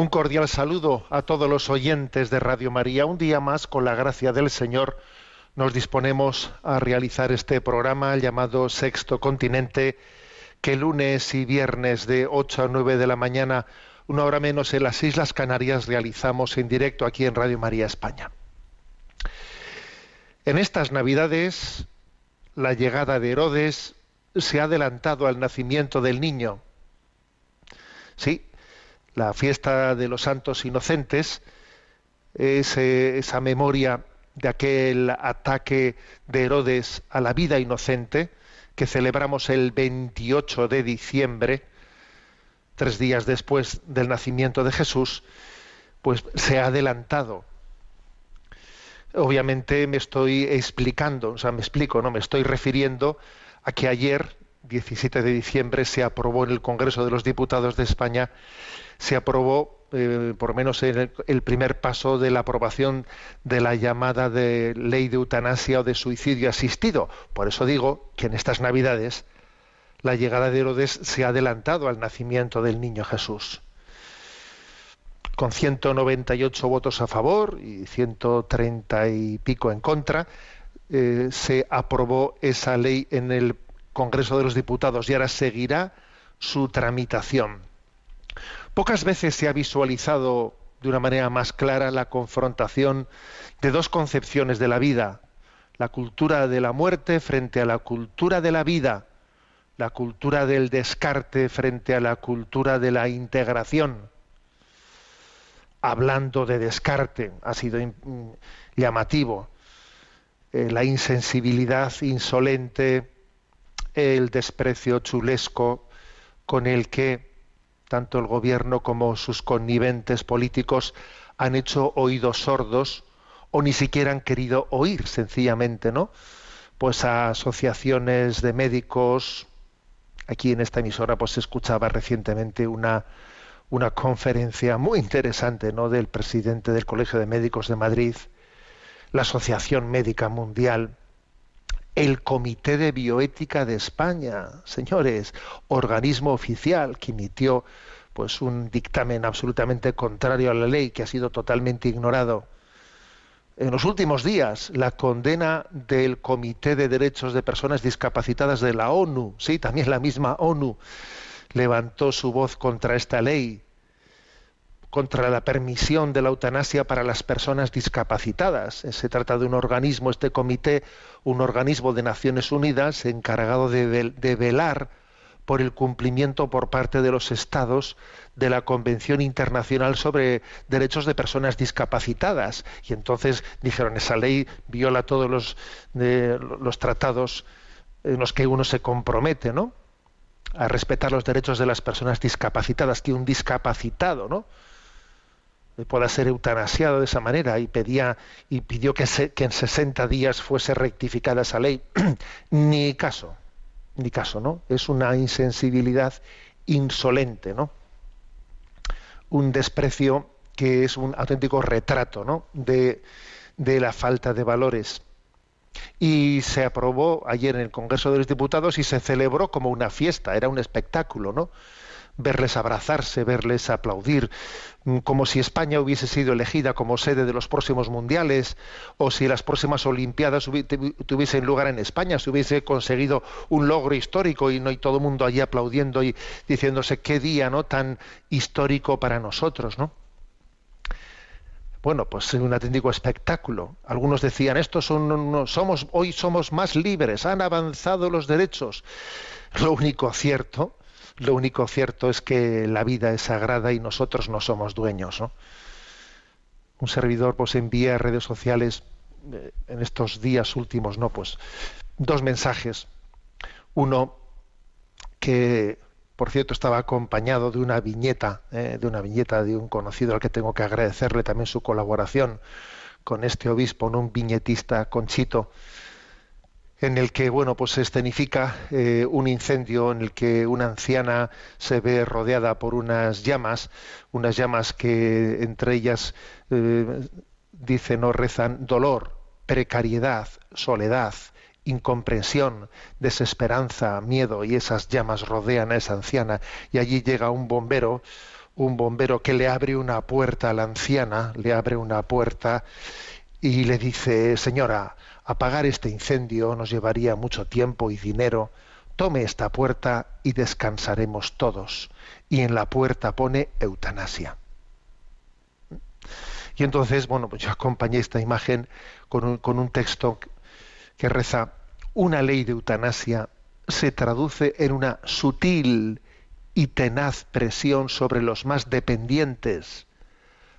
Un cordial saludo a todos los oyentes de Radio María. Un día más, con la gracia del Señor, nos disponemos a realizar este programa llamado Sexto Continente, que lunes y viernes de 8 a 9 de la mañana, una hora menos en las Islas Canarias, realizamos en directo aquí en Radio María España. En estas Navidades, la llegada de Herodes se ha adelantado al nacimiento del niño. Sí, la fiesta de los santos inocentes es eh, esa memoria de aquel ataque de Herodes a la vida inocente que celebramos el 28 de diciembre, tres días después del nacimiento de Jesús, pues se ha adelantado. Obviamente me estoy explicando, o sea, me explico, ¿no? Me estoy refiriendo a que ayer, 17 de diciembre, se aprobó en el Congreso de los Diputados de España, se aprobó eh, por lo menos el, el primer paso de la aprobación de la llamada de ley de eutanasia o de suicidio asistido. Por eso digo que en estas Navidades la llegada de Herodes se ha adelantado al nacimiento del niño Jesús. Con 198 votos a favor y 130 y pico en contra, eh, se aprobó esa ley en el Congreso de los Diputados y ahora seguirá su tramitación. Pocas veces se ha visualizado de una manera más clara la confrontación de dos concepciones de la vida, la cultura de la muerte frente a la cultura de la vida, la cultura del descarte frente a la cultura de la integración. Hablando de descarte, ha sido mm, llamativo eh, la insensibilidad insolente, el desprecio chulesco con el que tanto el gobierno como sus conniventes políticos han hecho oídos sordos o ni siquiera han querido oír sencillamente, ¿no? Pues a asociaciones de médicos, aquí en esta emisora pues se escuchaba recientemente una una conferencia muy interesante, ¿no? del presidente del Colegio de Médicos de Madrid, la Asociación Médica Mundial, el Comité de Bioética de España, señores, organismo oficial que emitió pues un dictamen absolutamente contrario a la ley que ha sido totalmente ignorado. En los últimos días, la condena del Comité de Derechos de Personas Discapacitadas de la ONU, sí, también la misma ONU, levantó su voz contra esta ley, contra la permisión de la eutanasia para las personas discapacitadas. Se trata de un organismo, este comité, un organismo de Naciones Unidas encargado de, vel- de velar por el cumplimiento por parte de los estados de la Convención Internacional sobre Derechos de Personas Discapacitadas. Y entonces dijeron, esa ley viola todos los, los tratados en los que uno se compromete, ¿no? a respetar los derechos de las personas discapacitadas, que un discapacitado, ¿no? Pueda ser eutanasiado de esa manera y pedía y pidió que, se- que en 60 días fuese rectificada esa ley. ni caso, ni caso, ¿no? Es una insensibilidad insolente, ¿no? Un desprecio que es un auténtico retrato, ¿no? De, de la falta de valores y se aprobó ayer en el Congreso de los Diputados y se celebró como una fiesta, era un espectáculo, ¿no? Verles abrazarse, verles aplaudir, mm, como si España hubiese sido elegida como sede de los próximos mundiales, o si las próximas Olimpiadas tuviesen lugar en España, se hubiese conseguido un logro histórico y no y todo el mundo allí aplaudiendo y diciéndose qué día no tan histórico para nosotros, ¿no? Bueno, pues un auténtico espectáculo. Algunos decían, estos son somos hoy somos más libres, han avanzado los derechos. Lo único cierto, lo único cierto es que la vida es sagrada y nosotros no somos dueños, ¿no? Un servidor pues envía a redes sociales eh, en estos días últimos, ¿no? Pues dos mensajes. Uno que por cierto estaba acompañado de una viñeta, eh, de una viñeta de un conocido al que tengo que agradecerle también su colaboración con este obispo, ¿no? un viñetista Conchito, en el que bueno pues se escenifica eh, un incendio en el que una anciana se ve rodeada por unas llamas, unas llamas que entre ellas eh, dicen o rezan dolor, precariedad, soledad, incomprensión, desesperanza, miedo y esas llamas rodean a esa anciana y allí llega un bombero, un bombero que le abre una puerta a la anciana, le abre una puerta y le dice, señora, apagar este incendio nos llevaría mucho tiempo y dinero. Tome esta puerta y descansaremos todos. Y en la puerta pone eutanasia. Y entonces, bueno, pues yo acompañé esta imagen con un, con un texto que reza, una ley de eutanasia se traduce en una sutil y tenaz presión sobre los más dependientes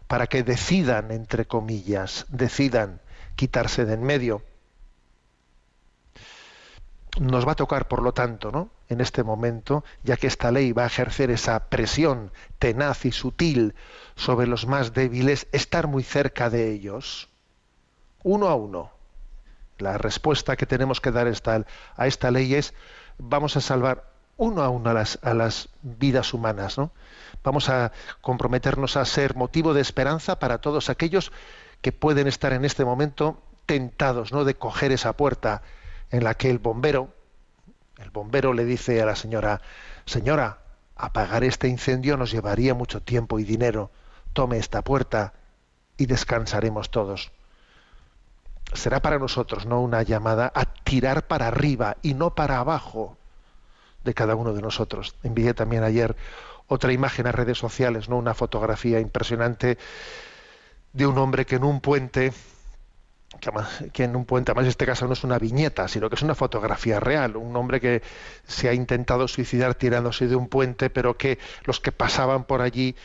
para que decidan, entre comillas, decidan quitarse de en medio. Nos va a tocar, por lo tanto, ¿no? en este momento, ya que esta ley va a ejercer esa presión tenaz y sutil sobre los más débiles, estar muy cerca de ellos, uno a uno. La respuesta que tenemos que dar a esta ley es vamos a salvar uno a uno a las, a las vidas humanas, ¿no? Vamos a comprometernos a ser motivo de esperanza para todos aquellos que pueden estar en este momento tentados, ¿no? De coger esa puerta en la que el bombero, el bombero le dice a la señora, señora, apagar este incendio nos llevaría mucho tiempo y dinero. Tome esta puerta y descansaremos todos. Será para nosotros no una llamada a tirar para arriba y no para abajo de cada uno de nosotros. Envié también ayer otra imagen a redes sociales, no una fotografía impresionante de un hombre que en un puente que, en un puente, además en este caso no es una viñeta, sino que es una fotografía real, un hombre que se ha intentado suicidar tirándose de un puente, pero que los que pasaban por allí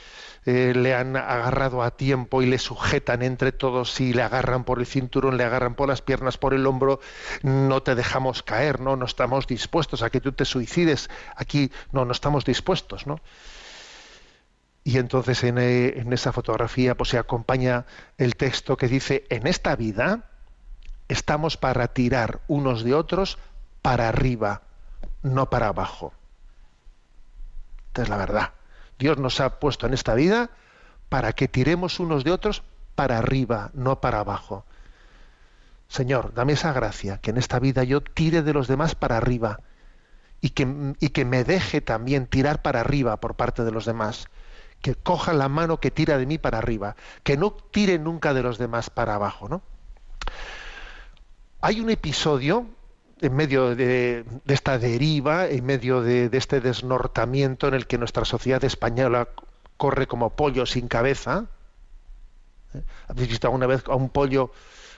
eh, le han agarrado a tiempo y le sujetan entre todos y le agarran por el cinturón, le agarran por las piernas, por el hombro, no te dejamos caer, no, no estamos dispuestos a que tú te suicides, aquí. No, no estamos dispuestos, ¿no? Y entonces en, eh, en, esa fotografía pues, se acompaña el texto que dice, en esta vida estamos para tirar unos de otros para arriba, no para abajo. Esta es la verdad. Dios nos ha puesto en esta vida para que tiremos unos de otros para arriba, no para abajo. Señor, dame esa gracia, que en esta vida yo tire de los demás para arriba y que me deje también tirar para arriba por parte de los demás que coja la mano que tira de mí para arriba, que no tire nunca de los demás para abajo, ¿no? Hay un episodio en medio de, esta deriva, en medio de, de, este desnortamiento en el que nuestra sociedad española corre como pollo sin cabeza. ¿Eh? ¿Habéis visto alguna vez a un pollo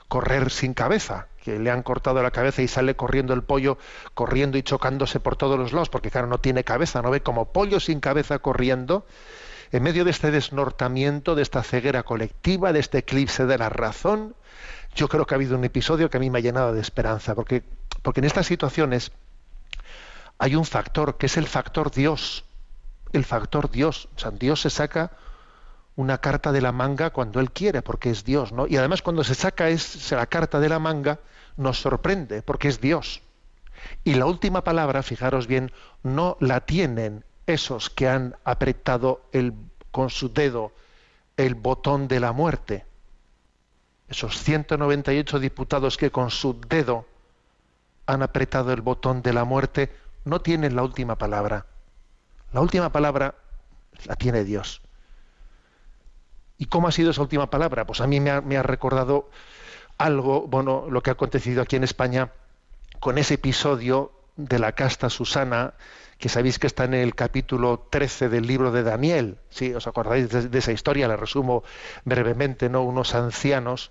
correr sin cabeza? Que le han cortado la cabeza y sale corriendo el pollo, corriendo y chocándose por todos los lados, porque claro, no tiene cabeza, no ve como pollo sin cabeza corriendo en medio de este desnortamiento, de esta ceguera colectiva, de este eclipse de la razón, yo creo que ha habido un episodio que a mí me ha llenado de esperanza, porque, porque en estas situaciones hay un factor, que es el factor Dios. El factor Dios. O sea, Dios se saca una carta de la manga cuando Él quiere, porque es Dios, ¿no? Y además cuando se saca es, la carta de la manga, nos sorprende, porque es Dios. Y la última palabra, fijaros bien, no la tienen esos que han apretado el, con su dedo el botón de la muerte, esos 198 diputados que con su dedo han apretado el botón de la muerte, no tienen la última palabra. La última palabra la tiene Dios. ¿Y cómo ha sido esa última palabra? Pues a mí me ha, me ha recordado algo, bueno, lo que ha acontecido aquí en España con ese episodio de la casta Susana, que sabéis que está en el capítulo 13 del libro de Daniel. Si os acordáis de, de esa historia, la resumo brevemente, ¿no? Unos ancianos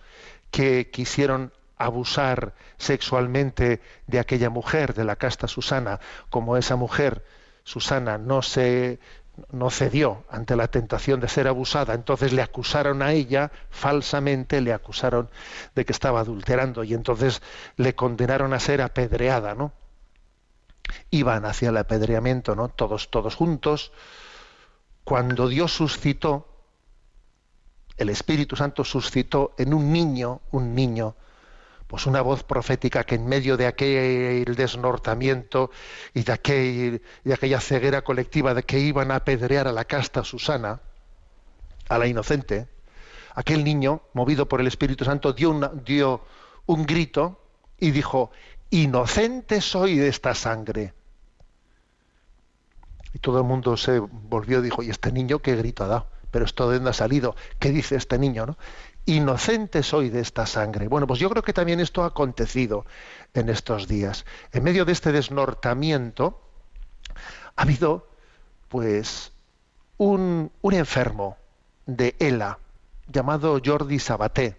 que quisieron abusar sexualmente de aquella mujer, de la casta Susana, como esa mujer, Susana, no se no cedió ante la tentación de ser abusada, entonces le acusaron a ella falsamente, le acusaron de que estaba adulterando y entonces le condenaron a ser apedreada, ¿no? Iban hacia el apedreamiento, ¿no? Todos, todos juntos. Cuando Dios suscitó, el Espíritu Santo suscitó en un niño, un niño, pues una voz profética que en medio de aquel desnortamiento y de, aquel, de aquella ceguera colectiva de que iban a apedrear a la casta Susana, a la inocente, aquel niño, movido por el Espíritu Santo, dio, una- dio un grito y dijo, inocente soy de esta sangre. Y todo el mundo se volvió y dijo, ¿y este niño qué grito ha dado? Pero esto de dónde ha salido, ¿qué dice este niño? ¿no? Inocente soy de esta sangre. Bueno, pues yo creo que también esto ha acontecido en estos días. En medio de este desnortamiento ha habido pues un, un enfermo de ELA llamado Jordi Sabaté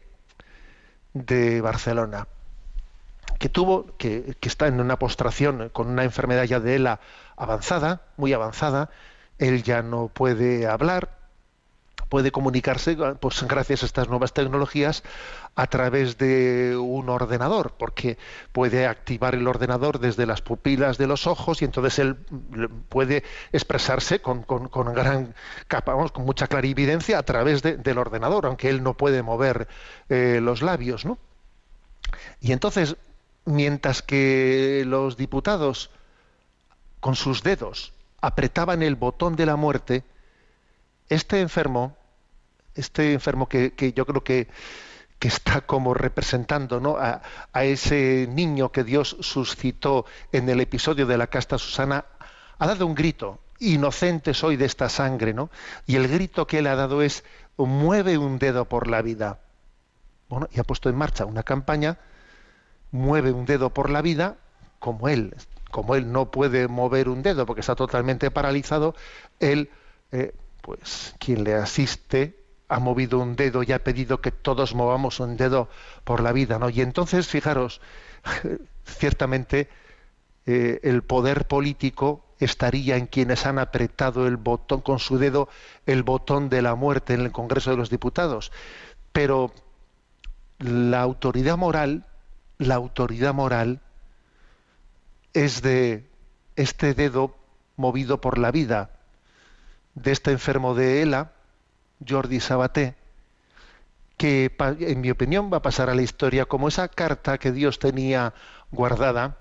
de Barcelona que tuvo, que, está en una postración con una enfermedad ya de ELA avanzada, muy avanzada, él ya no puede hablar, puede comunicarse, pues gracias a estas nuevas tecnologías, a través de un ordenador, porque puede activar el ordenador desde las pupilas de los ojos y entonces él puede expresarse con, con- con gran capa, vamos, con mucha clarividencia a través de- del ordenador, aunque él no puede mover eh, los labios, ¿no? Y entonces, mientras que los diputados con sus dedos apretaban el botón de la muerte, este enfermo, este enfermo que, que yo creo que, que está como representando ¿no? a, a ese niño que Dios suscitó en el episodio de la casta Susana, ha dado un grito, inocente soy de esta sangre, ¿no? Y el grito que él ha dado es, mueve un dedo por la vida. Bueno, y ha puesto en marcha una campaña mueve un dedo por la vida, como él, como él no puede mover un dedo porque está totalmente paralizado, él, eh, pues quien le asiste, ha movido un dedo y ha pedido que todos movamos un dedo por la vida, ¿no? Y entonces, fijaros, ciertamente eh, el poder político estaría en quienes han apretado el botón con su dedo el botón de la muerte en el Congreso de los Diputados, pero la autoridad moral, la autoridad moral es de este dedo movido por la vida de este enfermo de ELA, Jordi Sabaté, que en mi opinión va a pasar a la historia como esa carta que Dios tenía guardada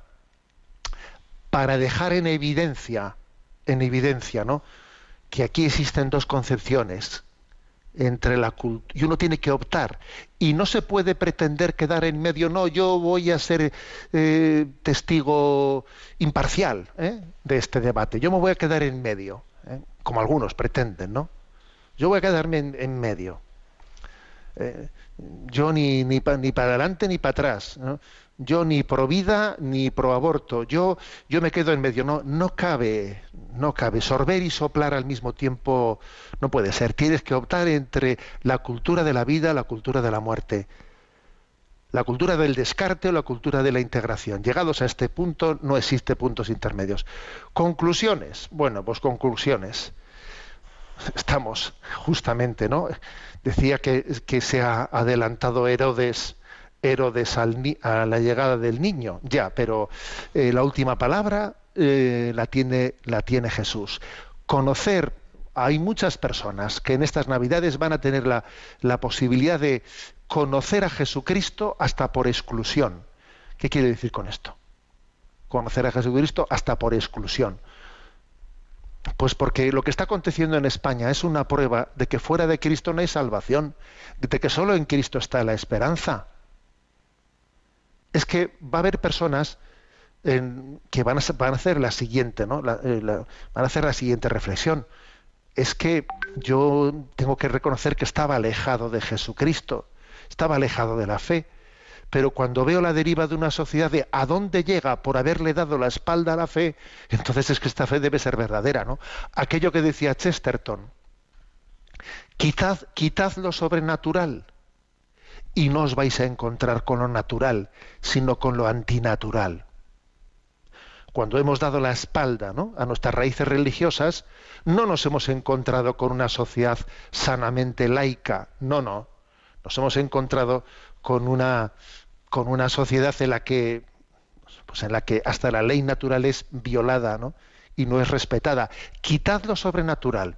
para dejar en evidencia, en evidencia, ¿no? Que aquí existen dos concepciones entre la y uno tiene que optar y no se puede pretender quedar en medio no yo voy a ser eh, testigo imparcial ¿eh? de este debate yo me voy a quedar en medio ¿eh? como algunos pretenden no yo voy a quedarme en, en medio yo ni ni, pa- ni para adelante ni para atrás. Yo ni pro vida ni pro aborto. Yo yo me quedo en medio. No no cabe no cabe. Sorber y soplar al mismo tiempo no puede ser. Tienes que optar entre la cultura de la vida la cultura de la muerte. La cultura del descarte o la cultura de la integración. Llegados a este punto no existe puntos intermedios. Conclusiones. Bueno pues conclusiones. Estamos justamente, ¿no? Decía que, que se ha adelantado Herodes, Herodes a la llegada del niño, ya, pero eh, la última palabra eh, la tiene la tiene Jesús. Conocer hay muchas personas que en estas Navidades van a tener la, la posibilidad de conocer a Jesucristo hasta por exclusión. ¿Qué quiere decir con esto? Conocer a Jesucristo hasta por exclusión. Pues porque lo que está aconteciendo en España es una prueba de que fuera de Cristo no hay salvación, de que solo en Cristo está la esperanza. Es que va a haber personas que van a, hacer la siguiente, ¿no? Eh, van a hacer la siguiente reflexión. es que yo tengo que reconocer que estaba alejado de Jesucristo, estaba alejado de la fe, pero cuando veo la deriva de una sociedad de a dónde llega por haberle dado la espalda a la fe, entonces es que esta fe debe ser verdadera, ¿no? Aquello que decía Chesterton, quitad, quitad lo sobrenatural y no os vais a encontrar con lo natural, sino con lo antinatural. Cuando hemos dado la espalda ¿no? a nuestras raíces religiosas, no nos hemos encontrado con una sociedad sanamente laica, no, no. Nos hemos encontrado con una, con una sociedad en la que pues en la que hasta la ley natural es violada ¿no? y no es respetada. Quitad lo sobrenatural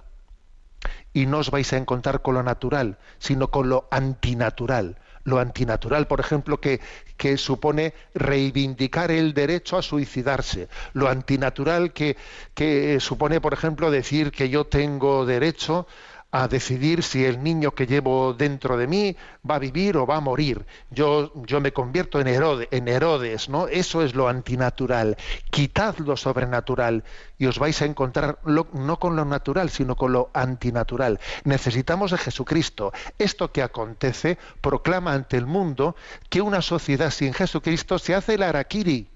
y no os vais a encontrar con lo natural, sino con lo antinatural, lo antinatural, por ejemplo, que, que, supone reivindicar el derecho a suicidarse, lo antinatural que, que supone, por ejemplo, decir que yo tengo derecho a decidir si el niño que llevo dentro de mí va a vivir o va a morir. Yo, yo me convierto en, Herode, en Herodes, ¿no? Eso es lo antinatural. Quitad lo sobrenatural y os vais a encontrar no con lo natural, sino con lo antinatural. Necesitamos de Jesucristo. Esto que acontece proclama ante el mundo que una sociedad sin Jesucristo se hace el araquiri.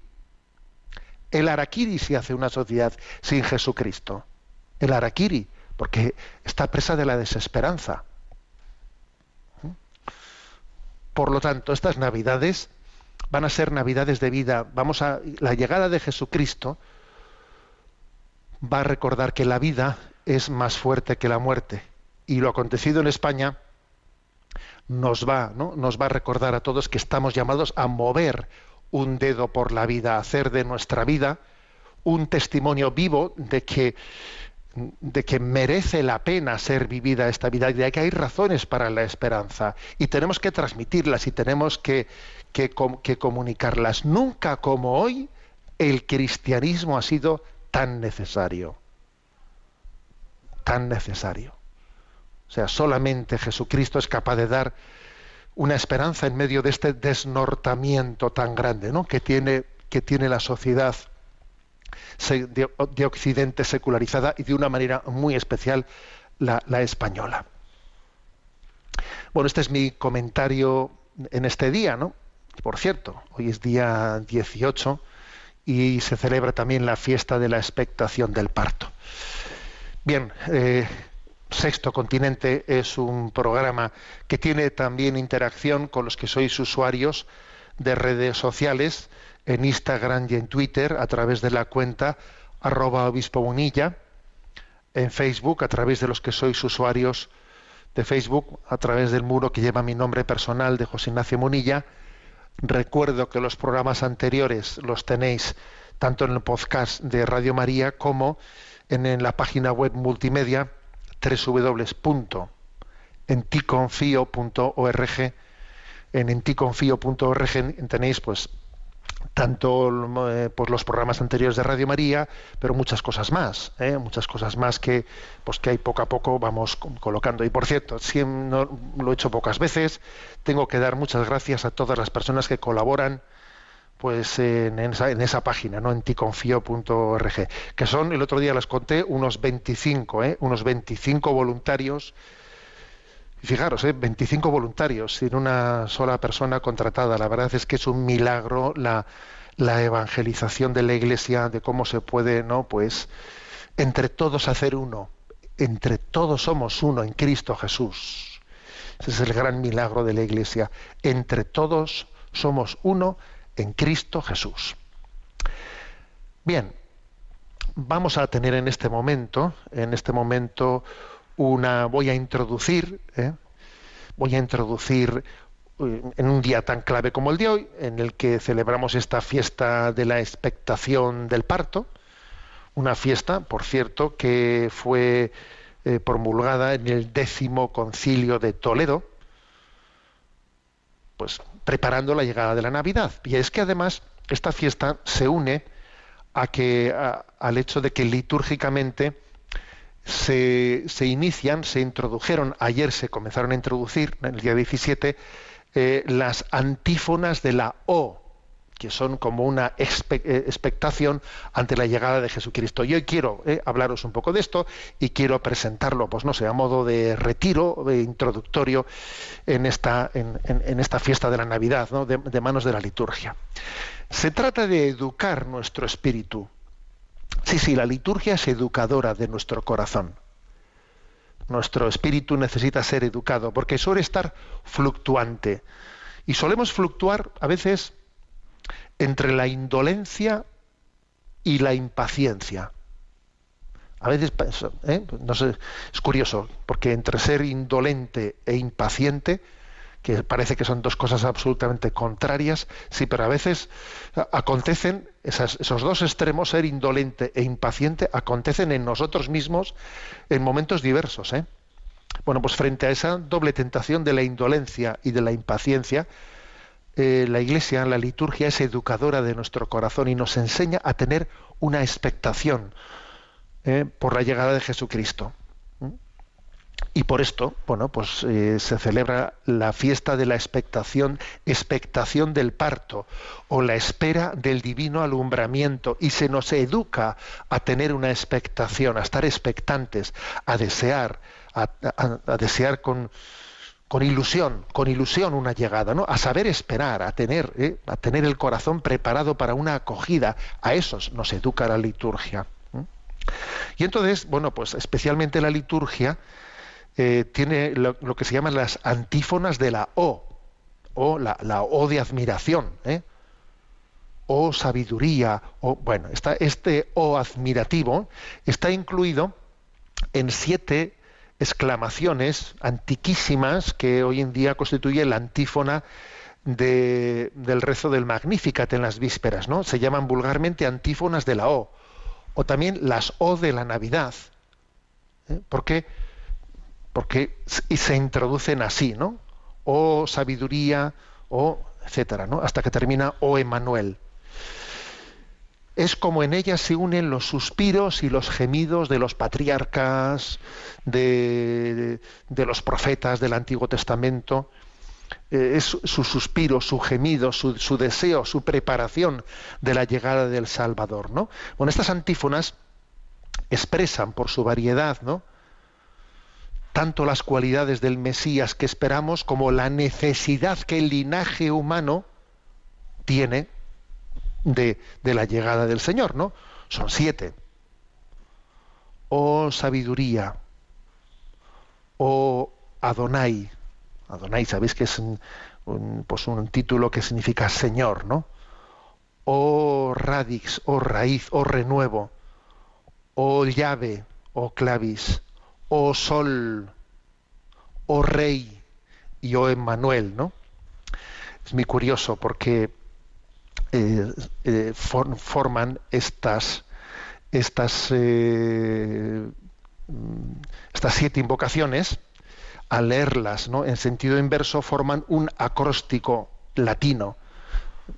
El araquiri se hace una sociedad sin Jesucristo. El araquiri porque está presa de la desesperanza. Por lo tanto, estas navidades van a ser navidades de vida. Vamos a la llegada de Jesucristo va a recordar que la vida es más fuerte que la muerte y lo acontecido en España nos va, ¿no? nos va a recordar a todos que estamos llamados a mover un dedo por la vida, a hacer de nuestra vida un testimonio vivo de que de que merece la pena ser vivida esta vida y de que hay razones para la esperanza y tenemos que transmitirlas y tenemos que, que, comunicarlas. Nunca como hoy el cristianismo ha sido tan necesario, tan necesario. O sea, solamente Jesucristo es capaz de dar una esperanza en medio de este desnortamiento tan grande ¿no? que, tiene, que tiene la sociedad de, Occidente secularizada y de una manera muy especial la, española. Bueno, este es mi comentario en este día, ¿no? Por cierto, hoy es día 18 y se celebra también la fiesta de la expectación del parto. Bien, eh, Sexto Continente es un programa que tiene también interacción con los que sois usuarios de redes sociales en Instagram y en Twitter a través de la cuenta arroba obispo en Facebook a través de los que sois usuarios de Facebook, a través del muro que lleva mi nombre personal de José Ignacio Munilla. Recuerdo que los programas anteriores los tenéis tanto en el podcast de Radio María como en, en la página web multimedia www.enticonfio.org en enticonfio.org tenéis pues tanto eh, pues los programas anteriores de Radio María, pero muchas cosas más, ¿eh? muchas cosas más que pues que hay poco a poco vamos colocando. Y por cierto, si no, lo he hecho pocas veces, tengo que dar muchas gracias a todas las personas que colaboran pues en esa, en esa página, ¿no? en ticonfío.org, que son, el otro día las conté, unos 25, ¿eh? unos 25 voluntarios fijaros, ¿eh? 25 voluntarios sin una sola persona contratada. La verdad es que es un milagro la, la evangelización de la Iglesia, de cómo se puede, ¿no? Pues entre todos hacer uno. Entre todos somos uno en Cristo Jesús. Ese es el gran milagro de la Iglesia. Entre todos somos uno en Cristo Jesús. Bien, vamos a tener en este momento, en este momento, una, voy a introducir, ¿eh? voy a introducir eh, en un día tan clave como el de hoy, en el que celebramos esta fiesta de la expectación del parto, una fiesta, por cierto, que fue eh, promulgada en el décimo concilio de Toledo, pues preparando la llegada de la Navidad. Y es que además esta fiesta se une a que al hecho de que litúrgicamente se, inician, se introdujeron, ayer se comenzaron a introducir, en el día 17, eh, las antífonas de la O que son como una eh, expectación ante la llegada de Jesucristo. Y hoy quiero eh, hablaros un poco de esto y quiero presentarlo, pues no sé, a modo de retiro eh, introductorio en esta, en, en- esta fiesta de la Navidad, de, de manos de la liturgia. Se trata de educar nuestro espíritu. Sí, sí, la liturgia es educadora de nuestro corazón. Nuestro espíritu necesita ser educado porque suele estar fluctuante. Y solemos fluctuar a veces entre la indolencia y la impaciencia. A veces, ¿eh? no sé, es curioso, porque entre ser indolente e impaciente, que parece que son dos cosas absolutamente contrarias, sí, pero a veces acontecen esos dos extremos, ser indolente e impaciente, acontecen en nosotros mismos en momentos diversos. ¿eh? Bueno, pues frente a esa doble tentación de la indolencia y de la impaciencia, eh, la Iglesia, la liturgia es educadora de nuestro corazón y nos enseña a tener una expectación eh, por la llegada de Jesucristo. Y por esto, bueno, pues eh, se celebra la fiesta de la expectación, expectación del parto o la espera del divino alumbramiento y se nos educa a tener una expectación, a estar expectantes, a desear, a, desear con, con ilusión, con ilusión una llegada, ¿no? A saber esperar, a tener, ¿eh? a tener el corazón preparado para una acogida. A esos nos educa la liturgia. Y entonces, bueno, pues especialmente la liturgia eh, tiene lo, que se llaman las antífonas de la O, o la, la O de admiración, ¿eh? o sabiduría, o bueno, este O admirativo está incluido en siete exclamaciones antiquísimas que hoy en día constituye la antífona de- del rezo del Magnificat en las vísperas, ¿no? Se llaman vulgarmente antífonas de la O, o también las O de la Navidad. ¿eh? ¿Por qué? Porque y se introducen así, ¿no? O sabiduría, o etcétera, ¿no? Hasta que termina O Emanuel es como en ellas se unen los suspiros y los gemidos de los patriarcas, de, de los profetas del Antiguo Testamento. Eh, es su suspiro, su gemido, su, su deseo, su preparación de la llegada del Salvador. ¿no? Bueno, estas antífonas expresan por su variedad, ¿no? Tanto las cualidades del Mesías que esperamos como la necesidad que el linaje humano tiene de, de la llegada del Señor, ¿no? Son siete. Oh sabiduría, oh Adonai. Adonai, sabéis que es un, pues un título que significa Señor, ¿no? Oh radix, oh raíz, oh renuevo, oh llave, oh clavis, oh sol, oh rey y oh Emmanuel, ¿no? Es muy curioso porque eh, eh, for- forman estas estas eh, mm, estas siete invocaciones al leerlas ¿no? en sentido inverso forman un acróstico latino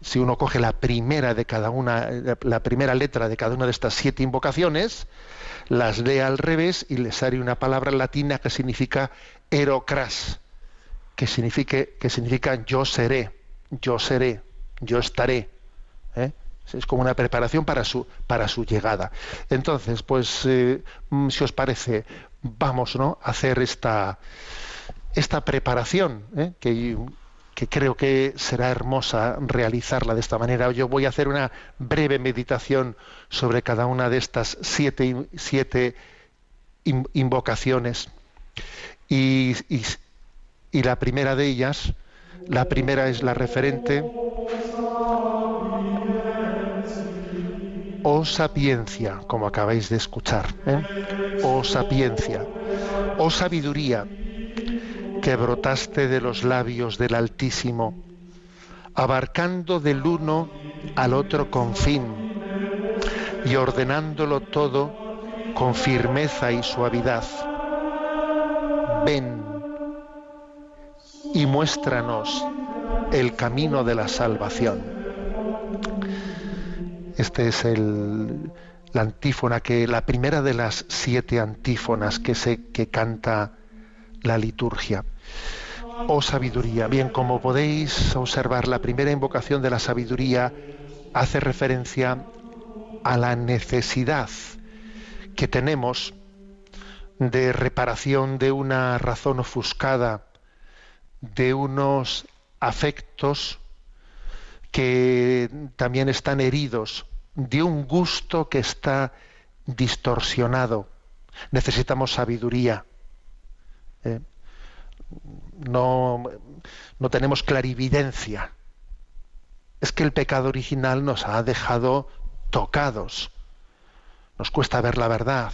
si uno coge la primera de cada una la- la primera letra de cada una de estas siete invocaciones las lee al revés y le sale una palabra latina que significa erocras que signifique que significa yo seré yo seré yo estaré ¿eh? Es como una preparación para su, para su llegada. Entonces, pues, eh, mm, si os parece, vamos ¿no? a hacer esta, esta preparación, ¿eh? que, que creo que será hermosa realizarla de esta manera. Yo voy a hacer una breve meditación sobre cada una de estas siete, in- siete in- invocaciones. Y la primera de ellas, la primera es la referente Oh sapiencia, como acabáis de escuchar. ¿eh? Oh sapiencia. Oh sabiduría, que brotaste de los labios del Altísimo, abarcando del uno al otro confín y ordenándolo todo con firmeza y suavidad. Ven y muéstranos el camino de la salvación. Este es el, la antífona que la primera de las siete antífonas que se que canta la liturgia. oh sabiduría. Bien, como podéis observar, la primera invocación de la sabiduría hace referencia a la necesidad que tenemos de reparación de una razón ofuscada, de unos afectos que también están heridos, de un gusto que está distorsionado. Necesitamos sabiduría. ¿Eh? No, no tenemos clarividencia. Es que el pecado original nos ha dejado tocados. Nos cuesta ver la verdad,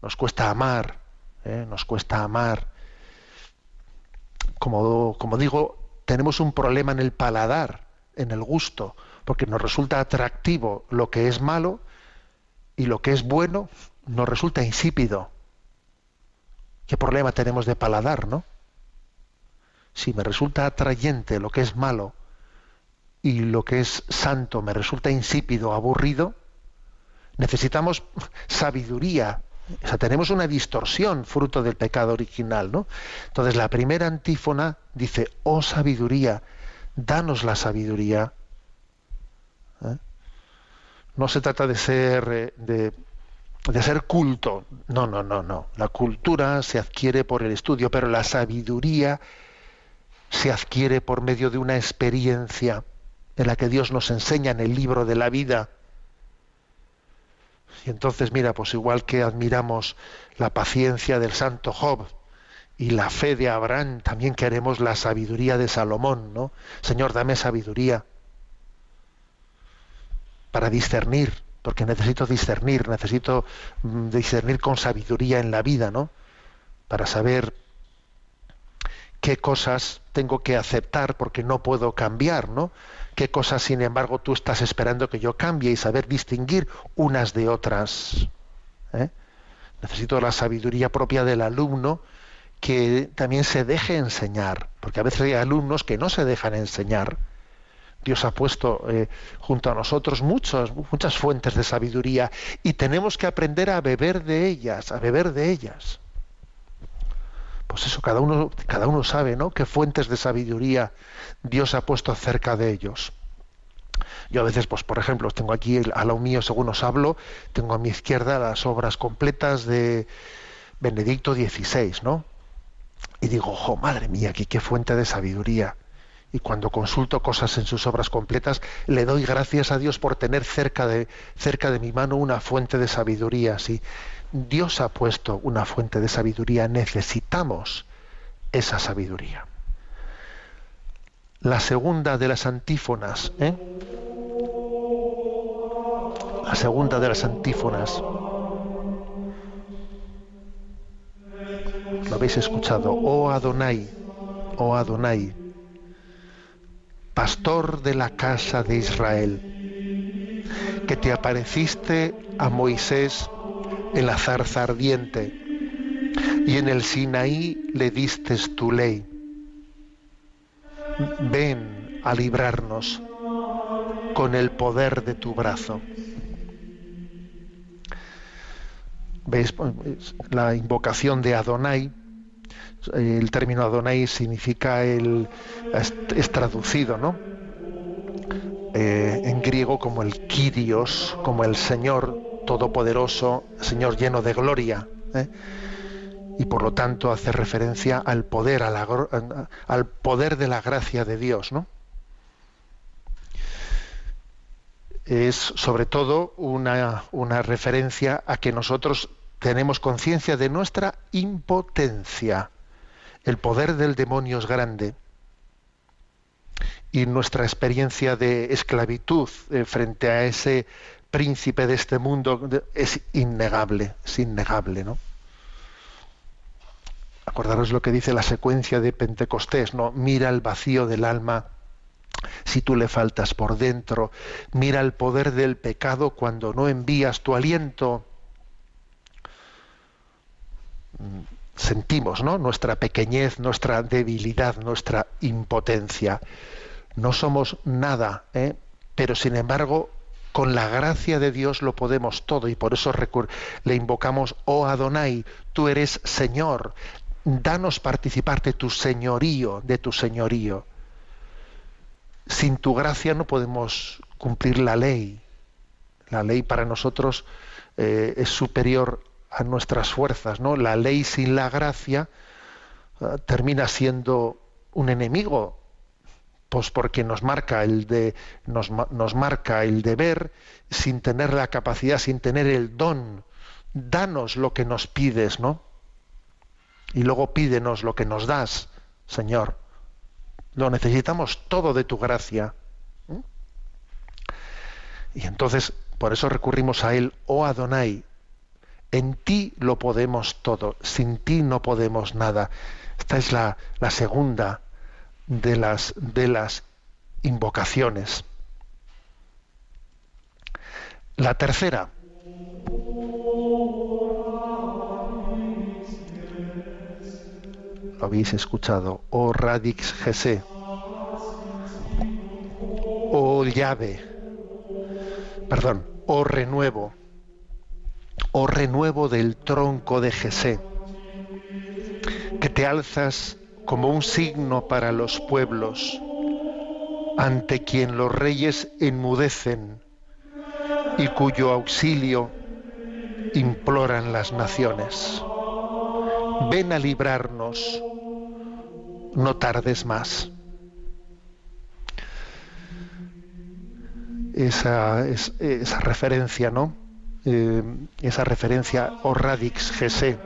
nos cuesta amar, ¿eh? nos cuesta amar. Como, como digo, tenemos un problema en el paladar, en el gusto, porque nos resulta atractivo lo que es malo y lo que es bueno nos resulta insípido. ¿Qué problema tenemos de paladar, no? Si me resulta atrayente lo que es malo y lo que es santo me resulta insípido, aburrido, necesitamos sabiduría. O sea, tenemos una distorsión fruto del pecado original, ¿no? Entonces la primera antífona dice, oh sabiduría, danos la sabiduría. ¿Eh? No se trata de ser eh, de, de ser culto. No, no, no, no. La cultura se adquiere por el estudio, pero la sabiduría se adquiere por medio de una experiencia en la que Dios nos enseña en el libro de la vida. Y entonces, mira, pues igual que admiramos la paciencia del santo Job y la fe de Abraham, también queremos la sabiduría de Salomón, ¿no? Señor, dame sabiduría para discernir, porque necesito discernir, necesito mm, discernir con sabiduría en la vida, ¿no? Para saber qué cosas tengo que aceptar porque no puedo cambiar, ¿no? Qué cosas, sin embargo, tú estás esperando que yo cambie y saber distinguir unas de otras. ¿eh? Necesito la sabiduría propia del alumno que también se deje enseñar, porque a veces hay alumnos que no se dejan enseñar. Dios ha puesto eh, junto a nosotros muchas, muchas fuentes de sabiduría y tenemos que aprender a beber de ellas, a beber de ellas. Pues eso, cada uno, cada uno sabe, ¿no? Qué fuentes de sabiduría Dios ha puesto cerca de ellos. Yo a veces, pues por ejemplo, tengo aquí a lo mío, según os hablo, tengo a mi izquierda las obras completas de Benedicto XVI, ¿no? Y digo, ojo, madre mía, aquí qué fuente de sabiduría. Y cuando consulto cosas en sus obras completas, le doy gracias a Dios por tener cerca de, cerca de mi mano una fuente de sabiduría. ¿sí? Dios ha puesto una fuente de sabiduría, necesitamos esa sabiduría. La segunda de las antífonas, ¿eh? la segunda de las antífonas, lo habéis escuchado, oh Adonai, oh Adonai, pastor de la casa de Israel, que te apareciste a Moisés en la zarza ardiente y en el Sinaí le diste tu ley. Ven a librarnos con el poder de tu brazo. ¿Veis? La invocación de Adonai, el término Adonai significa el, es, traducido, ¿no? Eh, en griego como el Kyrios, como el Señor, todopoderoso, Señor lleno de gloria. ¿eh? Y por lo tanto hace referencia al poder, al poder de la gracia de Dios, ¿no? Es sobre todo una, una referencia a que nosotros tenemos conciencia de nuestra impotencia. El poder del demonio es grande y nuestra experiencia de esclavitud eh, frente a ese príncipe de este mundo es innegable, es innegable, ¿no? Acordaros lo que dice la secuencia de Pentecostés, ¿no? Mira el vacío del alma si tú le faltas por dentro, mira el poder del pecado cuando no envías tu aliento. Sentimos, ¿no? Nuestra pequeñez, nuestra debilidad, nuestra impotencia. No somos nada, ¿eh? pero sin embargo con la gracia de Dios lo podemos todo y por eso le invocamos, oh Adonai, tú eres Señor, danos participar de tu señorío, de tu señorío. Sin tu gracia no podemos cumplir la ley. La ley para nosotros eh, es superior a nuestras fuerzas, ¿no? La ley sin la gracia eh, termina siendo un enemigo, pues porque nos marca el de nos, nos marca el deber sin tener la capacidad, sin tener el don. Danos lo que nos pides, ¿no? Y luego pídenos lo que nos das, Señor. Lo necesitamos todo de tu gracia. Y entonces, por eso recurrimos a Él, oh Adonai, en ti lo podemos todo, sin ti no podemos nada. Esta es la, segunda de las, de las invocaciones. La tercera. Lo habéis escuchado. Oh Radix Gese. Oh llave. Perdón. Oh renuevo. Oh renuevo del tronco de Jesé. Que te alzas como un signo para los pueblos, ante quien los reyes enmudecen y cuyo auxilio imploran las naciones. Ven a librarnos, no tardes más. Esa, es- esa referencia, ¿no? Eh, esa referencia, o radix Jesé,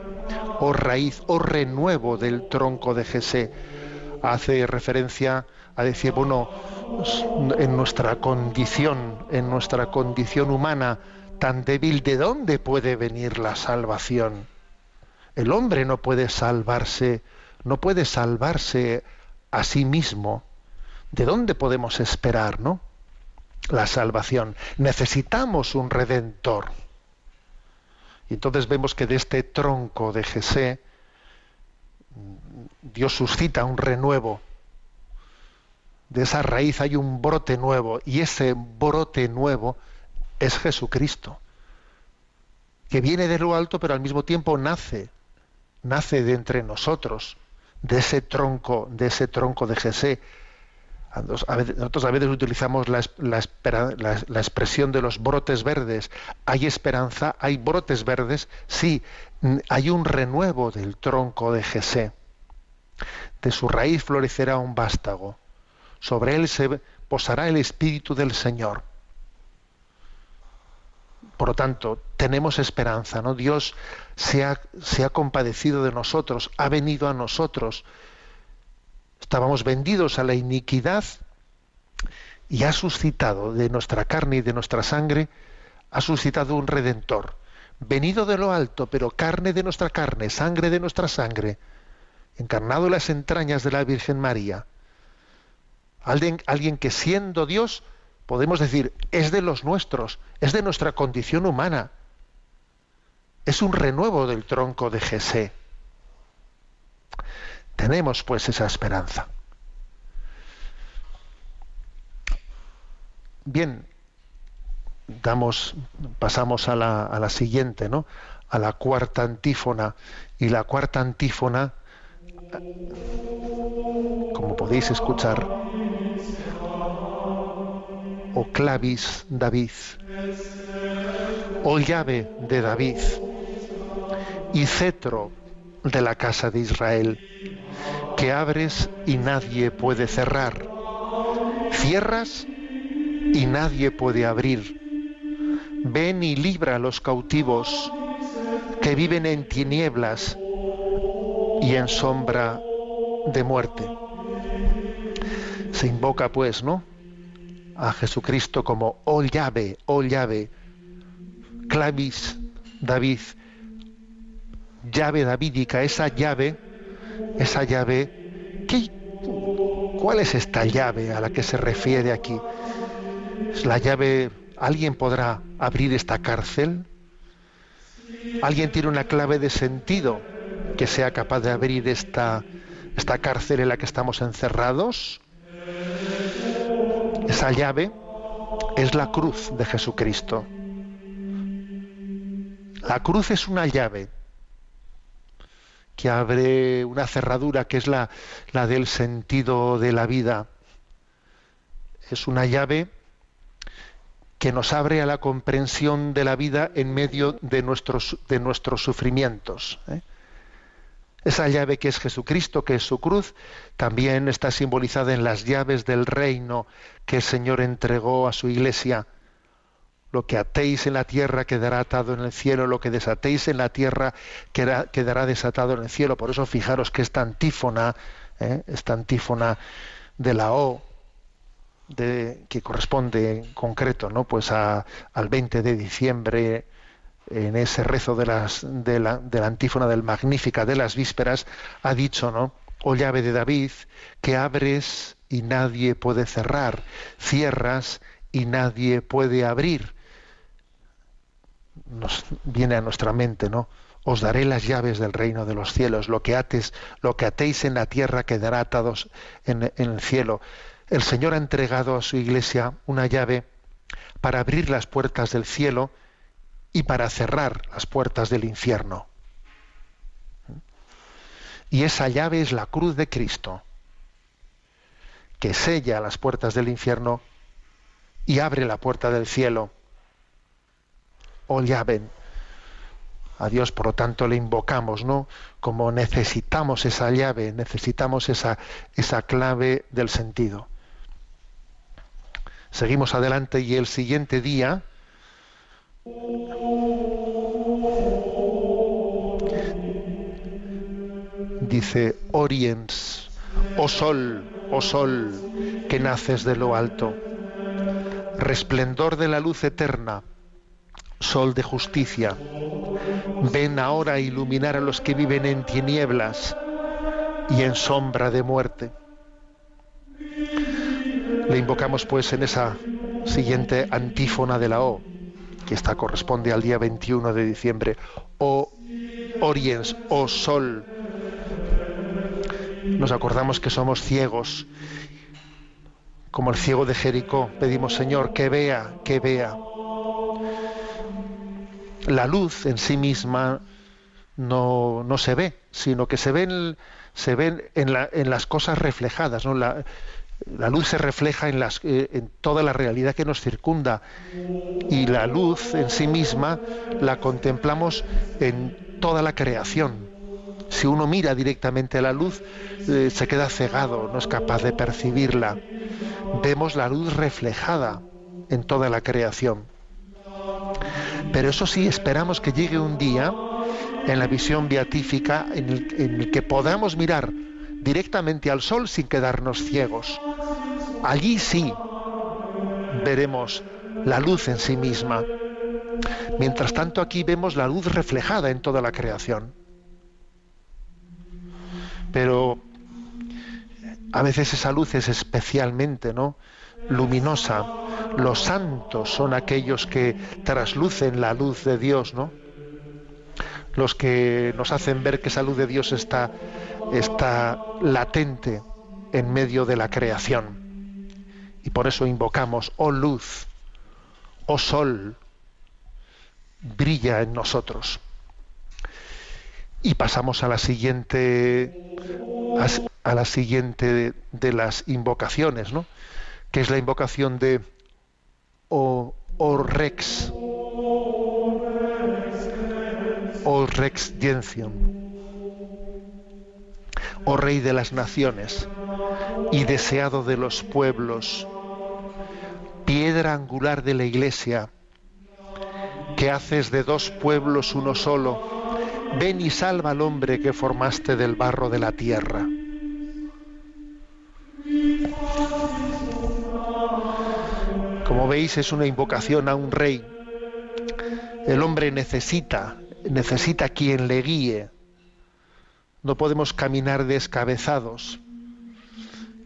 o raíz, o renuevo del tronco de Jesé, hace referencia a decir, bueno, en nuestra condición, en nuestra condición humana tan débil, ¿de dónde puede venir la salvación? El hombre no puede salvarse, no puede salvarse a sí mismo. ¿De dónde podemos esperar, no? La salvación. Necesitamos un redentor. Y entonces vemos que de este tronco de Jesé Dios suscita un renuevo. De esa raíz hay un brote nuevo y ese brote nuevo es Jesucristo, que viene de lo alto pero al mismo tiempo nace, nace de entre nosotros, de ese tronco, de ese tronco de Jesé. Veces- Nosotros a veces utilizamos la, la- la expresión de los brotes verdes. ¿Hay esperanza? ¿Hay brotes verdes? Sí, mm, hay un renuevo del tronco de Jesé. De su raíz florecerá un vástago. Sobre él se posará el Espíritu del Señor. Por lo tanto, tenemos esperanza, ¿no? Dios se ha, se ha compadecido de nosotros, ha venido a nosotros. Estábamos vendidos a la iniquidad y ha suscitado de nuestra carne y de nuestra sangre, ha suscitado un redentor, venido de lo alto, pero carne de nuestra carne, sangre de nuestra sangre, encarnado en las entrañas de la Virgen María. Alguien, alguien que siendo Dios, podemos decir, es de los nuestros, es de nuestra condición humana. Es un renuevo del tronco de Jesé. Tenemos pues esa esperanza. Bien, damos, pasamos a la, a la siguiente, ¿no? A la cuarta antífona. Y la cuarta antífona, como podéis escuchar, o clavis David, o llave de David, y cetro de la casa de Israel, que abres y nadie puede cerrar, cierras y nadie puede abrir. Ven y libra a los cautivos que viven en tinieblas y en sombra de muerte. Se invoca pues, ¿no? A Jesucristo como oh llave, oh llave, clavis David, llave davídica, esa llave, esa llave, ¿qué, ¿cuál es esta llave a la que se refiere aquí? ¿Es la llave, alguien podrá abrir esta cárcel? ¿Alguien tiene una clave de sentido que sea capaz de abrir esta, esta cárcel en la que estamos encerrados? Esa llave es la cruz de Jesucristo. La cruz es una llave que abre una cerradura que es la, la del sentido de la vida. Es una llave que nos abre a la comprensión de la vida en medio de nuestros, de nuestros sufrimientos. ¿eh? Esa llave que es Jesucristo, que es su cruz, también está simbolizada en las llaves del reino que el Señor entregó a su iglesia. Lo que atéis en la tierra quedará atado en el cielo, lo que desatéis en la tierra quedará, desatado en el cielo. Por eso fijaros que esta antífona, ¿eh? esta antífona de la O, de, que corresponde en concreto ¿no? pues al 20 de diciembre, en ese rezo de la antífona del Magnífica de las vísperas, ha dicho, ¿no? Oh llave de David, que abres y nadie puede cerrar, cierras y nadie puede abrir. Nos viene a nuestra mente, ¿no? Os daré las llaves del reino de los cielos. Lo que ates, lo que atéis en la tierra quedará atados en, en el cielo. El Señor ha entregado a su iglesia una llave para abrir las puertas del cielo y para cerrar las puertas del infierno. Y esa llave es la cruz de Cristo, que sella las puertas del infierno y abre la puerta del cielo. Oh llave. A Dios, por lo tanto, le invocamos, ¿no? Como necesitamos esa llave, necesitamos esa, esa clave del sentido. Seguimos adelante y el siguiente día, dice Oriens, oh sol, oh sol, que naces de lo alto, resplendor de la luz eterna, sol de justicia, ven ahora a iluminar a los que viven en tinieblas y en sombra de muerte. Le invocamos pues en esa siguiente antífona de la O, que esta corresponde al día 21 de diciembre. O Oriens, oh Sol. Nos acordamos que somos ciegos, como el ciego de Jericó. Pedimos, Señor, que vea, que vea. La luz en sí misma no, no se ve, sino que se ven, se ven en, la- en las cosas reflejadas. ¿no? La, la luz se refleja en, las, eh, en toda la realidad que nos circunda y la luz en sí misma la contemplamos en toda la creación. Si uno mira directamente a la luz, eh, se queda cegado, no es capaz de percibirla. Vemos la luz reflejada en toda la creación. Pero eso sí, esperamos que llegue un día en la visión beatífica en el, que podamos mirar directamente al sol sin quedarnos ciegos. Allí sí veremos la luz en sí misma. Mientras tanto aquí vemos la luz reflejada en toda la creación. Pero a veces esa luz es especialmente ¿no? luminosa. Los santos son aquellos que traslucen la luz de Dios, ¿no? Los que nos hacen ver que esa luz de Dios está, está latente en medio de la creación. Y por eso invocamos, oh luz, oh sol, brilla en nosotros. Y pasamos a la siguiente a, la siguiente de, de las invocaciones, ¿no? Que es la invocación de O, o Rex. O Rex Gentium. Oh Rey de las naciones y deseado de los pueblos, piedra angular de la iglesia, que haces de dos pueblos uno solo, ven y salva al hombre que formaste del barro de la tierra. Como veis es una invocación a un rey. El hombre necesita, necesita quien le guíe. No podemos caminar descabezados.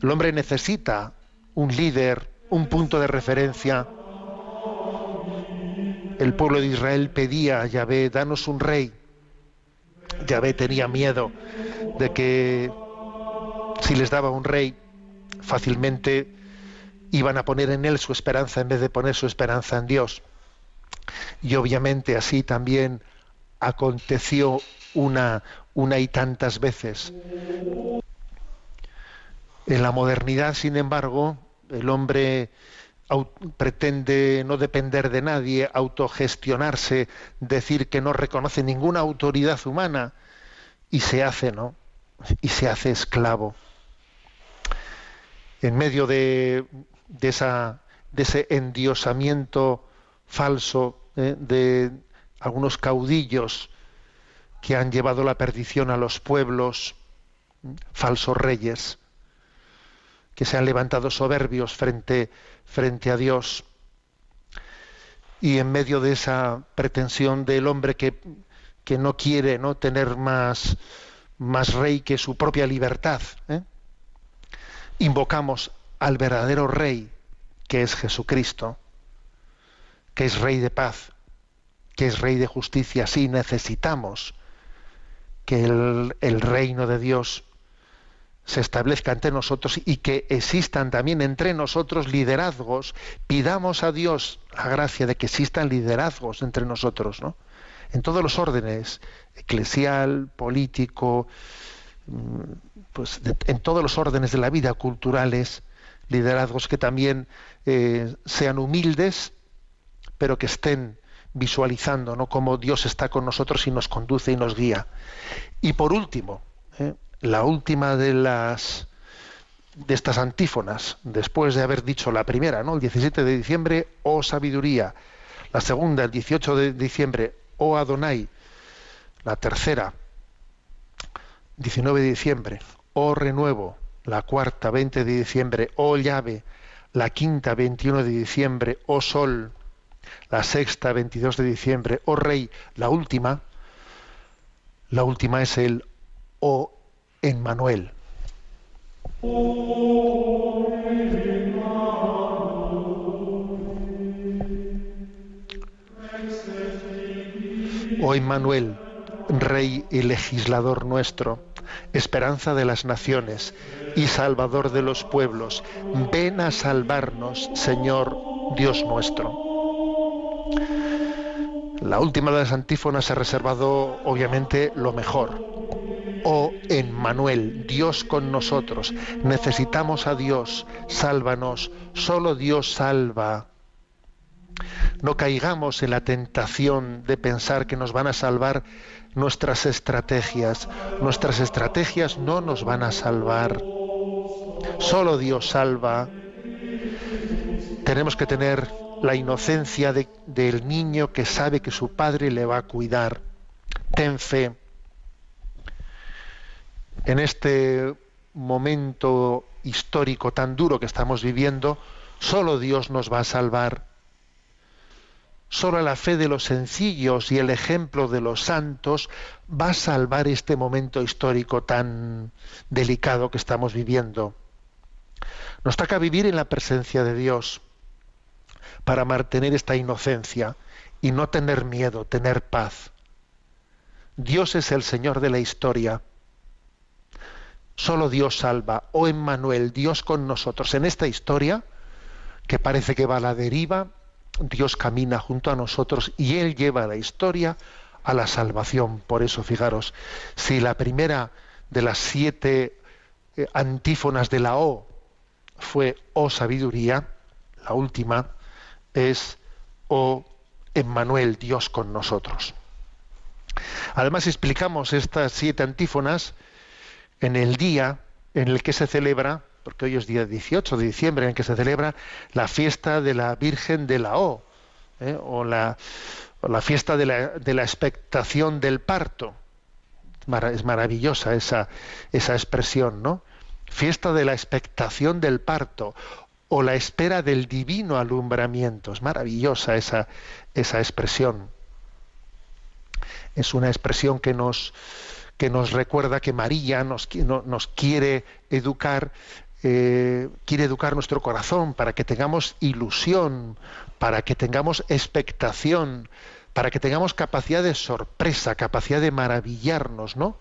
El hombre necesita un líder, un punto de referencia. El pueblo de Israel pedía a Yahvé, danos un rey. Yahvé tenía miedo de que si les daba un rey, fácilmente iban a poner en él su esperanza en vez de poner su esperanza en Dios. Y obviamente así también aconteció una, una y tantas veces. En la modernidad, sin embargo, el hombre pretende no depender de nadie, autogestionarse, decir que no reconoce ninguna autoridad humana y se hace, ¿no? Y se hace esclavo. En medio de, de, esa, de ese endiosamiento falso ¿eh? de algunos caudillos que han llevado la perdición a los pueblos, falsos reyes, que se han levantado soberbios frente, frente a Dios. Y en medio de esa pretensión del hombre que, que no quiere ¿no? tener más, más rey que su propia libertad, ¿eh? invocamos al verdadero rey, que es Jesucristo, que es rey de paz, que es rey de justicia. Sí, necesitamos que el, reino de Dios se establezca entre nosotros y que existan también entre nosotros liderazgos. Pidamos a Dios la gracia de que existan liderazgos entre nosotros, ¿no? En todos los órdenes, eclesial, político, mm, pues en todos los órdenes de la vida, culturales, liderazgos que también eh, sean humildes, pero que estén visualizando ¿no? cómo Dios está con nosotros y nos conduce y nos guía. Y por último, ¿eh? la última de las de estas antífonas, después de haber dicho la primera, ¿no? El 17 de diciembre, oh sabiduría. La segunda, el 18 de diciembre, oh Adonai. La tercera, 19 de diciembre, oh renuevo. La cuarta, 20 de diciembre, oh llave. La quinta, 21 de diciembre, oh sol. La sexta, 22 de diciembre, oh rey. La última, la última es el oh en Manuel. Oh Emmanuel, Rey y legislador nuestro, esperanza de las naciones y Salvador de los pueblos, ven a salvarnos, Señor Dios nuestro. La última de las antífonas ha reservado, obviamente, lo mejor, oh Emmanuel, Dios con nosotros. Necesitamos a Dios, sálvanos, solo Dios salva. No caigamos en la tentación de pensar que nos van a salvar nuestras estrategias. Nuestras estrategias no nos van a salvar. Solo Dios salva. Tenemos que tener la inocencia de, del niño que sabe que su padre le va a cuidar. Ten fe en este momento histórico tan duro que estamos viviendo, solo Dios nos va a salvar. Solo la fe de los sencillos y el ejemplo de los santos va a salvar este momento histórico tan delicado que estamos viviendo. Nos toca vivir en la presencia de Dios para mantener esta inocencia y no tener miedo, tener paz. Dios es el Señor de la historia Solo Dios salva. Oh Emmanuel, Dios con nosotros. En esta historia, que parece que va a la deriva, Dios camina junto a nosotros y Él lleva la historia a la salvación. Por eso, fijaros, si la primera de las siete eh, antífonas de la O fue O sabiduría, la última es O Emmanuel, Dios con nosotros. Además explicamos estas siete antífonas en el día en el que se celebra, porque hoy es día 18 de diciembre, en que se celebra la fiesta de la Virgen de la O, ¿eh? o, la, fiesta de la, expectación del parto. Es maravillosa esa, esa expresión, ¿no? Fiesta de la expectación del parto o la espera del divino alumbramiento. Es maravillosa esa, esa expresión. Es una expresión que nos, que nos recuerda que María nos quiere educar, eh, quiere educar nuestro corazón para que tengamos ilusión, para que tengamos expectación, para que tengamos capacidad de sorpresa, capacidad de maravillarnos, ¿no?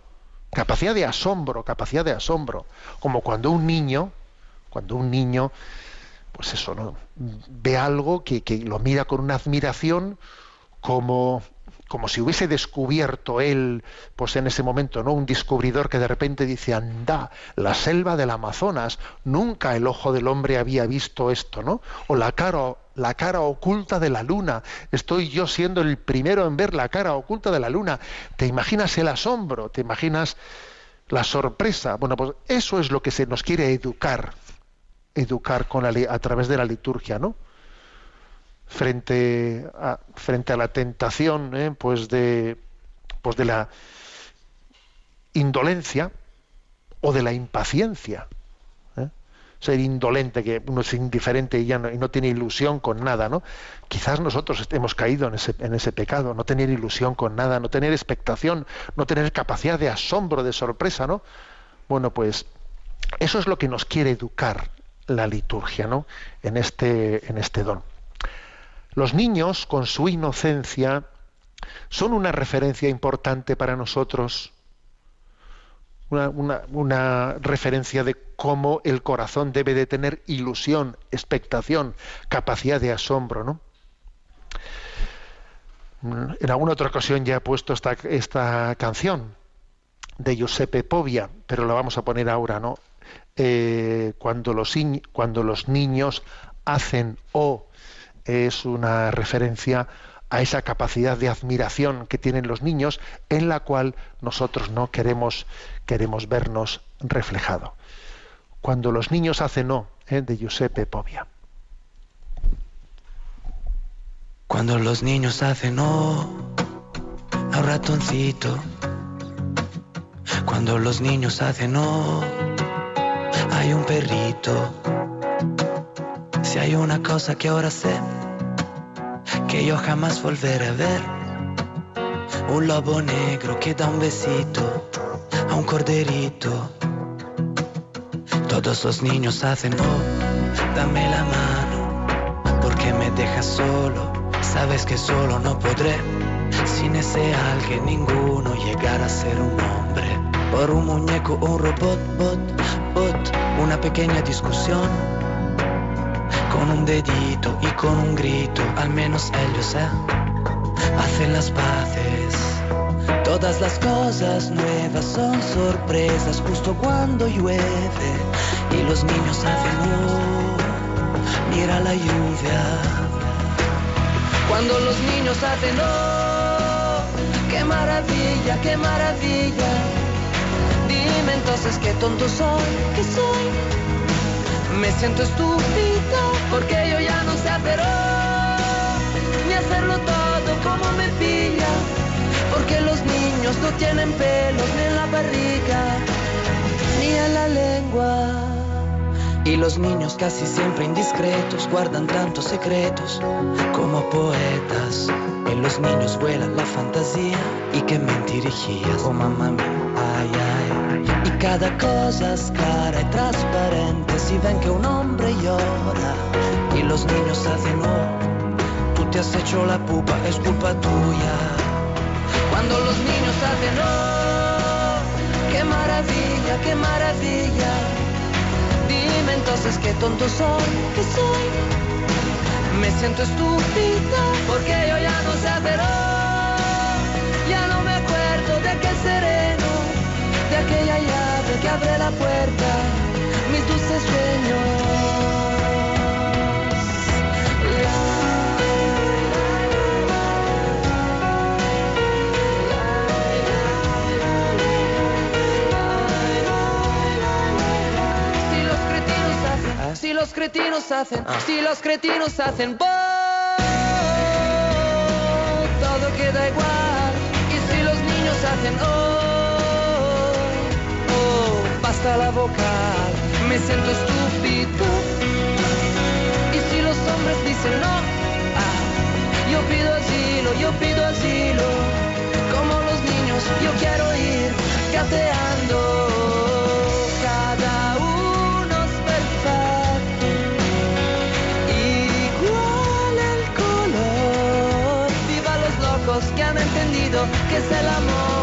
Capacidad de asombro, capacidad de asombro. Como cuando un niño, cuando un niño, pues eso, ¿no? Ve algo que, que lo mira con una admiración como como si hubiese descubierto él, pues en ese momento, ¿no? Un descubridor que de repente dice, anda, la selva del Amazonas, nunca el ojo del hombre había visto esto, ¿no? O la cara, la cara oculta de la luna, estoy yo siendo el primero en ver la cara oculta de la luna. ¿Te imaginas el asombro? ¿Te imaginas la sorpresa? Bueno, pues eso es lo que se nos quiere educar, educar con a través de la liturgia, ¿no? Frente a, frente a la tentación ¿eh? pues de pues de la indolencia o de la impaciencia ¿eh? ser indolente que uno es indiferente y ya no, y no tiene ilusión con nada no quizás nosotros hemos caído en ese en ese pecado no tener ilusión con nada no tener expectación no tener capacidad de asombro de sorpresa no bueno pues eso es lo que nos quiere educar la liturgia no en este en este don los niños, con su inocencia, son una referencia importante para nosotros, una, referencia de cómo el corazón debe de tener ilusión, expectación, capacidad de asombro. ¿no? En alguna otra ocasión ya he puesto esta, canción de Giuseppe Povia, pero la vamos a poner ahora, ¿no? Eh, cuando, los, iñ- cuando los niños hacen o es una referencia a esa capacidad de admiración que tienen los niños en la cual nosotros no queremos queremos vernos reflejado. Cuando los niños hacen o ¿eh? de Giuseppe Povia. Cuando los niños hacen oh, a un ratoncito. Cuando los niños hacen oh, hay un perrito. Si hay una cosa que ahora sé, que yo jamás volveré a ver. Un lobo negro que da un besito a un corderito. Todos los niños hacen oh, dame la mano porque me dejas solo. Sabes que solo no podré, sin ese alguien ninguno llegar a ser un hombre. Por un muñeco un robot, bot, bot, una pequeña discusión. Con un dedito y con un grito, al menos ellos eh, hacen las paces. Todas las cosas nuevas son sorpresas justo cuando llueve y los niños hacen oh, mira la lluvia. Cuando los niños hacen oh, qué maravilla, qué maravilla. Dime entonces qué tonto soy, que soy. Me siento estúpido porque yo ya no sé hacer ni hacerlo todo como me pilla. Porque los niños no tienen pelos ni en la barriga ni en la lengua. Y los niños casi siempre indiscretos guardan tantos secretos como poetas. En los niños vuela la fantasía y que mentirijillas, oh mamá mía, cada cosa es clara y transparente si ven que un hombre llora. Y los niños hacen oh, tú te has hecho la pupa, es culpa tuya. Cuando los niños hacen oh, qué maravilla, qué maravilla. Dime entonces qué tonto soy, que soy. Me siento estúpido porque yo ya no sé hacer oh, ya no me acuerdo de sereno, de aquella llave que abre la puerta, mis dulces sueños. Si los cretinos hacen, si los cretinos hacen, si los cretinos hacen, ¡boh! La vocal, me siento estúpido. Y si los hombres dicen no, ah, yo pido asilo, yo pido asilo. Como los niños, yo quiero ir gateando. Cada uno es perfecto, igual el color. Viva los locos que han entendido que es el amor.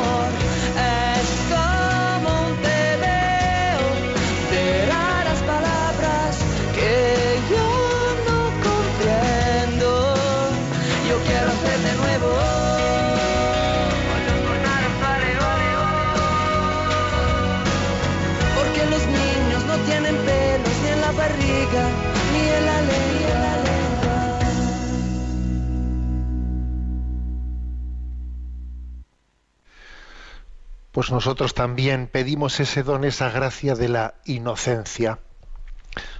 Pues nosotros también pedimos ese don, esa gracia de la inocencia.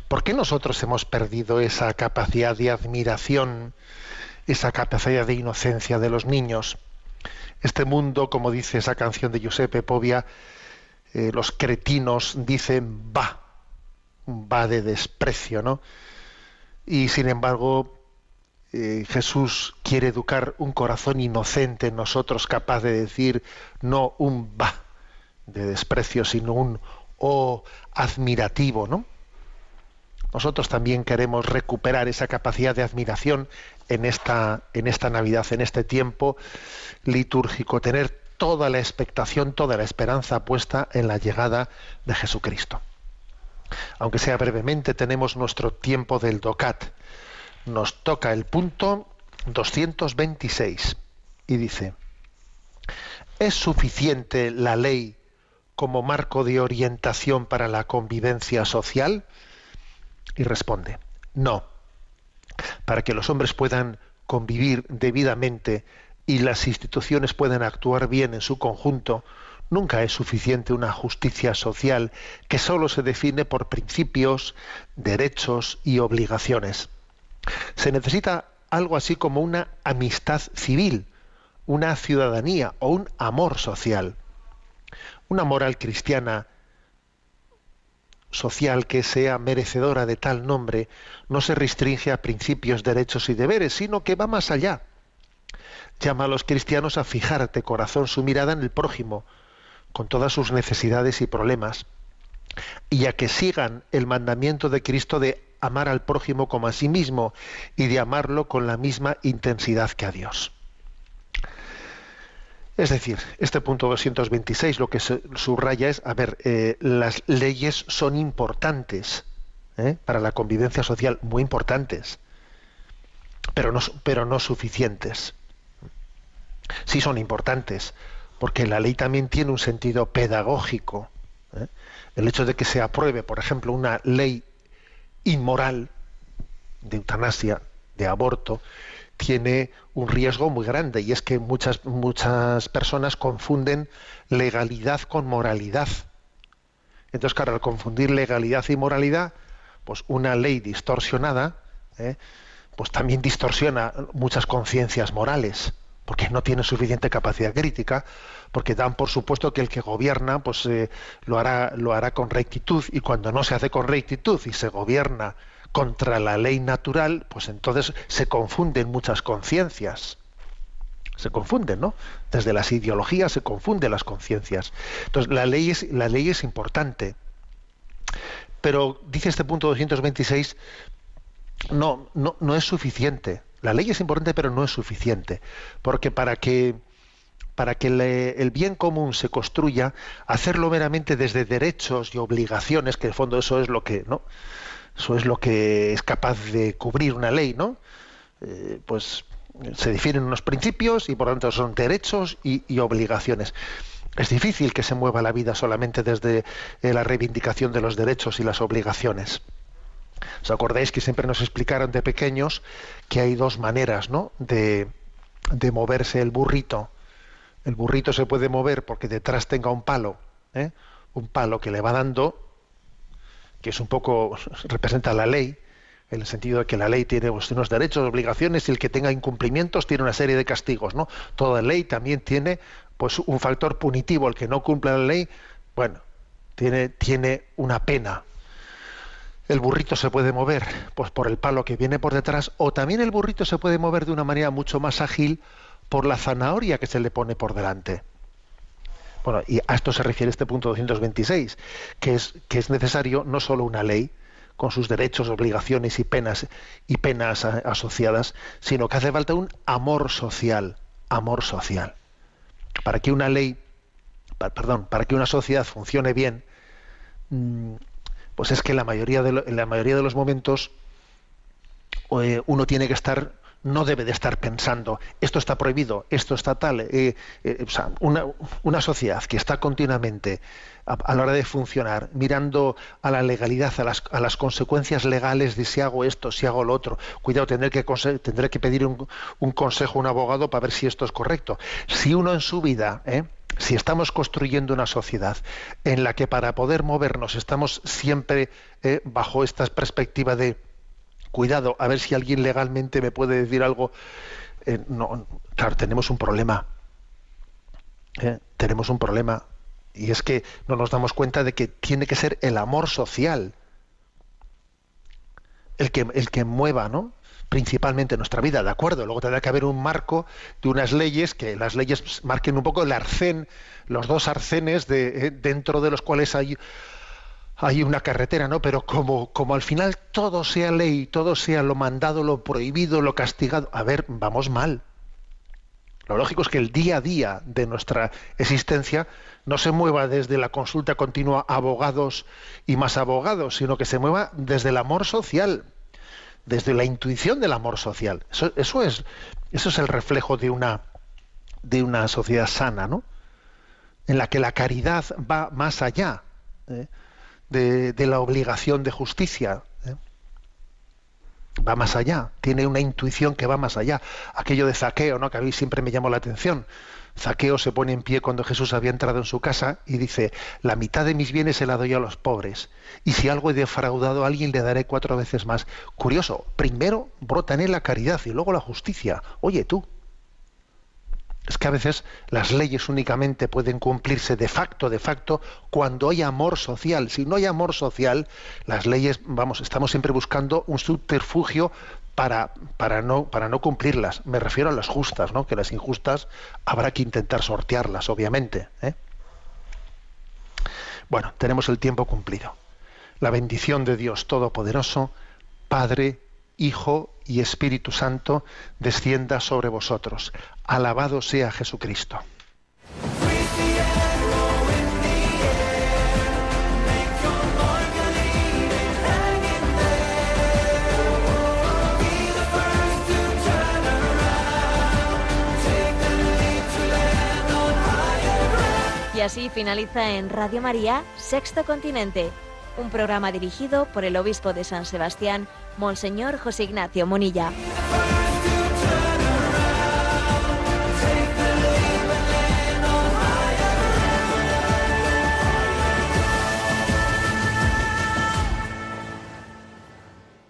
¿Por qué nosotros hemos perdido esa capacidad de admiración, esa capacidad de inocencia de los niños? Este mundo, como dice esa canción de Giuseppe Povia, eh, los cretinos dicen va, va de desprecio, ¿no? Y sin embargo, eh, Jesús quiere educar un corazón inocente en nosotros, capaz de decir no un va de desprecio, sino un oh admirativo, ¿no? Nosotros también queremos recuperar esa capacidad de admiración en esta, en esta Navidad, en este tiempo litúrgico, tener toda la expectación, toda la esperanza puesta en la llegada de Jesucristo. Aunque sea brevemente, tenemos nuestro tiempo del DOCAT. Nos toca el punto 226 y dice, ¿es suficiente la ley como marco de orientación para la convivencia social? Y responde, no. Para que los hombres puedan convivir debidamente y las instituciones puedan actuar bien en su conjunto, nunca es suficiente una justicia social que sólo se define por principios, derechos y obligaciones. Se necesita algo así como una amistad civil, una ciudadanía o un amor social. Una moral cristiana social que sea merecedora de tal nombre no se restringe a principios, derechos y deberes, sino que va más allá. Llama a los cristianos a fijarte corazón su mirada en el prójimo, con todas sus necesidades y problemas, y a que sigan el mandamiento de Cristo de amar al prójimo como a sí mismo y de amarlo con la misma intensidad que a Dios. Es decir, este punto 226 lo que se subraya es, a ver, eh, las leyes son importantes ¿eh? para la convivencia social, muy importantes, pero no, suficientes. Sí son importantes, porque la ley también tiene un sentido pedagógico. ¿eh? El hecho de que se apruebe, por ejemplo, una ley inmoral de eutanasia, de aborto, tiene un riesgo muy grande y es que muchas, muchas personas confunden legalidad con moralidad. Entonces, claro, al confundir legalidad y moralidad, pues una ley distorsionada, ¿eh? pues también distorsiona muchas conciencias morales, porque no tiene suficiente capacidad crítica, porque dan por supuesto que el que gobierna pues eh, lo hará lo hará con rectitud y cuando no se hace con rectitud y se gobierna contra la ley natural, pues entonces se confunden muchas conciencias. Se confunden, ¿no? Desde las ideologías se confunden las conciencias. Entonces, la ley es, la ley es importante. Pero dice este punto 226, no, no, no es suficiente. La ley es importante, pero no es suficiente. Porque para que para que el bien común se construya, hacerlo meramente desde derechos y obligaciones, que en el fondo eso es lo que, ¿no? Eso es lo que es capaz de cubrir una ley, ¿no? Eh, pues se definen unos principios y por lo tanto son derechos y, obligaciones. Es difícil que se mueva la vida solamente desde eh, la reivindicación de los derechos y las obligaciones. ¿Os acordáis que siempre nos explicaron de pequeños que hay dos maneras ¿no? de, de moverse el burrito? El burrito se puede mover porque detrás tenga un palo, ¿eh? un palo que le va dando que es un poco, representa la ley, en el sentido de que la ley tiene pues, unos derechos, obligaciones, y el que tenga incumplimientos tiene una serie de castigos, ¿no? Toda ley también tiene pues un factor punitivo, el que no cumpla la ley, bueno, tiene, tiene una pena. El burrito se puede mover pues por el palo que viene por detrás, o también el burrito se puede mover de una manera mucho más ágil por la zanahoria que se le pone por delante. Bueno, y a esto se refiere este punto 226, que es, que es necesario no solo una ley con sus derechos, obligaciones y penas y penas asociadas, sino que hace falta un amor social, amor social. Para que una ley, perdón, para que una sociedad funcione bien, mm, pues es que la mayoría de en la mayoría de los momentos eh, uno tiene que estar no debe de estar pensando esto está prohibido, esto está tal. eh, eh, una, una sociedad que está continuamente a, la hora de funcionar mirando a la legalidad, a las, a las consecuencias legales de si hago esto, si hago lo otro. Cuidado, tendré que, tendré que pedir un, un consejo a un abogado para ver si esto es correcto. Si uno en su vida, ¿eh? si estamos construyendo una sociedad en la que para poder movernos estamos siempre eh, bajo esta perspectiva de cuidado, a ver si alguien legalmente me puede decir algo. Eh, no, claro, tenemos un problema. Eh, tenemos un problema. Y es que no nos damos cuenta de que tiene que ser el amor social el que, el que mueva, ¿no? principalmente nuestra vida, de acuerdo. Luego tendrá que haber un marco de unas leyes, que las leyes marquen un poco el arcén, los dos arcenes de, eh, dentro de los cuales hay, hay una carretera, ¿no? Pero como, como al final todo sea ley, todo sea lo mandado, lo prohibido, lo castigado, a ver, vamos mal. Lo lógico es que el día a día de nuestra existencia no se mueva desde la consulta continua abogados y más abogados, sino que se mueva desde el amor social, desde la intuición del amor social. Eso, eso es, eso es el reflejo de una, de una sociedad sana, ¿no? En la que la caridad va más allá ¿eh? De, la obligación de justicia. ¿eh? Va más allá, tiene una intuición que va más allá. Aquello de Zaqueo, ¿no? que a mí siempre me llamó la atención. Zaqueo se pone en pie cuando Jesús había entrado en su casa y dice, la mitad de mis bienes se la doy a los pobres, y si algo he defraudado a alguien le daré cuatro veces más. Curioso, primero brota en él la caridad y luego la justicia. Oye tú, es que a veces las leyes únicamente pueden cumplirse de facto, de facto, cuando hay amor social. Si no hay amor social, las leyes, vamos, estamos siempre buscando un subterfugio para, para, no, para no cumplirlas. Me refiero a las justas, ¿no? Que las injustas habrá que intentar sortearlas, obviamente. ¿eh? Bueno, tenemos el tiempo cumplido. La bendición de Dios Todopoderoso, Padre, Hijo y Espíritu Santo, descienda sobre vosotros. Alabado sea Jesucristo. Y así finaliza en Radio María, Sexto Continente, un programa dirigido por el obispo de San Sebastián, Monseñor José Ignacio Munilla. First